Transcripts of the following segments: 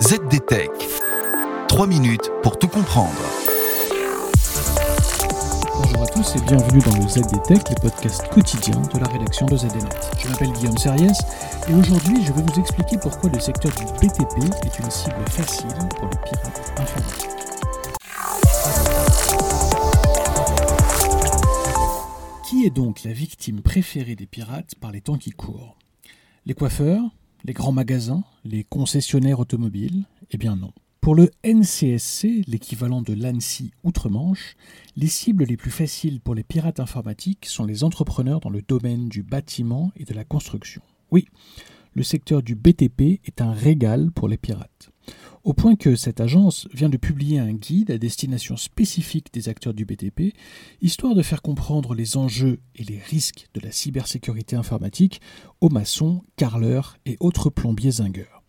ZDTech. 3 minutes pour tout comprendre. Bonjour à tous et bienvenue dans le ZDTech, le podcast quotidien de la rédaction de ZDNet. Je m'appelle Guillaume Serriès et aujourd'hui je vais vous expliquer pourquoi le secteur du BTP est une cible facile pour les pirates informatiques. Qui est donc la victime préférée des pirates par les temps qui courent? Les coiffeurs Les grands magasins Les concessionnaires automobiles? Eh bien non. Pour le NCSC, l'équivalent de l'ANSI Outre-Manche, les cibles les plus faciles pour les pirates informatiques sont les entrepreneurs dans le domaine du bâtiment et de la construction. Oui, le secteur du BTP est un régal pour les pirates. Au point que cette agence vient de publier un guide à destination spécifique des acteurs du BTP, histoire de faire comprendre les enjeux et les risques de la cybersécurité informatique aux maçons, carleurs et autres plombiers zingueurs.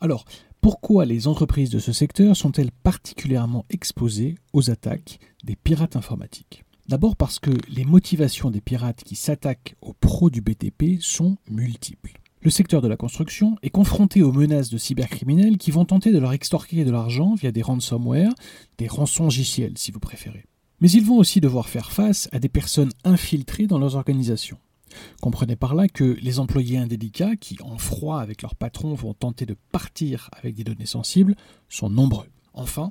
Alors, pourquoi les entreprises de ce secteur sont-elles particulièrement exposées aux attaques des pirates informatiques? D'abord parce que les motivations des pirates qui s'attaquent aux pros du BTP sont multiples. Le secteur de la construction est confronté aux menaces de cybercriminels qui vont tenter de leur extorquer de l'argent via des ransomware, des rançongiciels si vous préférez. Mais ils vont aussi devoir faire face à des personnes infiltrées dans leurs organisations. Comprenez par là que les employés indélicats qui, en froid avec leur patron, vont tenter de partir avec des données sensibles, sont nombreux. Enfin,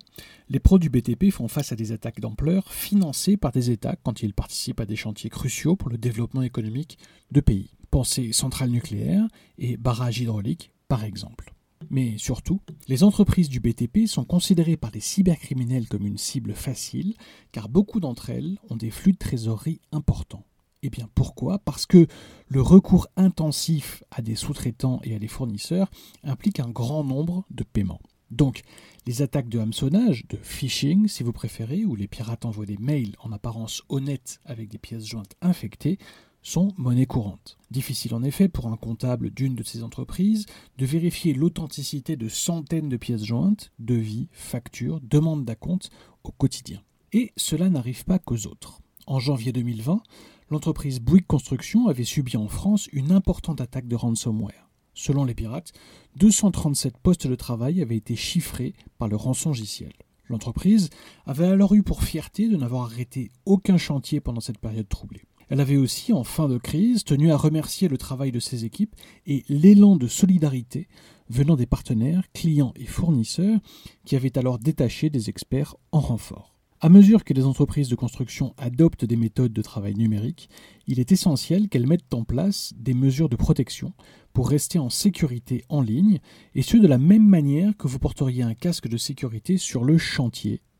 les pros du BTP font face à des attaques d'ampleur financées par des États quand ils participent à des chantiers cruciaux pour le développement économique de pays. Pensez centrales nucléaires et barrages hydrauliques, par exemple. Mais surtout, les entreprises du BTP sont considérées par les cybercriminels comme une cible facile, car beaucoup d'entre elles ont des flux de trésorerie importants. Eh bien pourquoi? Parce que le recours intensif à des sous-traitants et à des fournisseurs implique un grand nombre de paiements. Donc, les attaques de hameçonnage, de phishing si vous préférez, où les pirates envoient des mails en apparence honnêtes avec des pièces jointes infectées, sont monnaie courante. Difficile en effet pour un comptable d'une de ces entreprises de vérifier l'authenticité de centaines de pièces jointes, devis, factures, demandes d'acompte au quotidien. Et cela n'arrive pas qu'aux autres. En janvier 2020, l'entreprise Bouygues Construction avait subi en France une importante attaque de ransomware. Selon les pirates, 237 postes de travail avaient été chiffrés par le rançongiciel. L'entreprise avait alors eu pour fierté de n'avoir arrêté aucun chantier pendant cette période troublée. Elle avait aussi, en fin de crise, tenu à remercier le travail de ses équipes et l'élan de solidarité venant des partenaires, clients et fournisseurs qui avaient alors détaché des experts en renfort. À mesure que les entreprises de construction adoptent des méthodes de travail numérique, il est essentiel qu'elles mettent en place des mesures de protection pour rester en sécurité en ligne, et ce de la même manière que vous porteriez un casque de sécurité sur le chantier,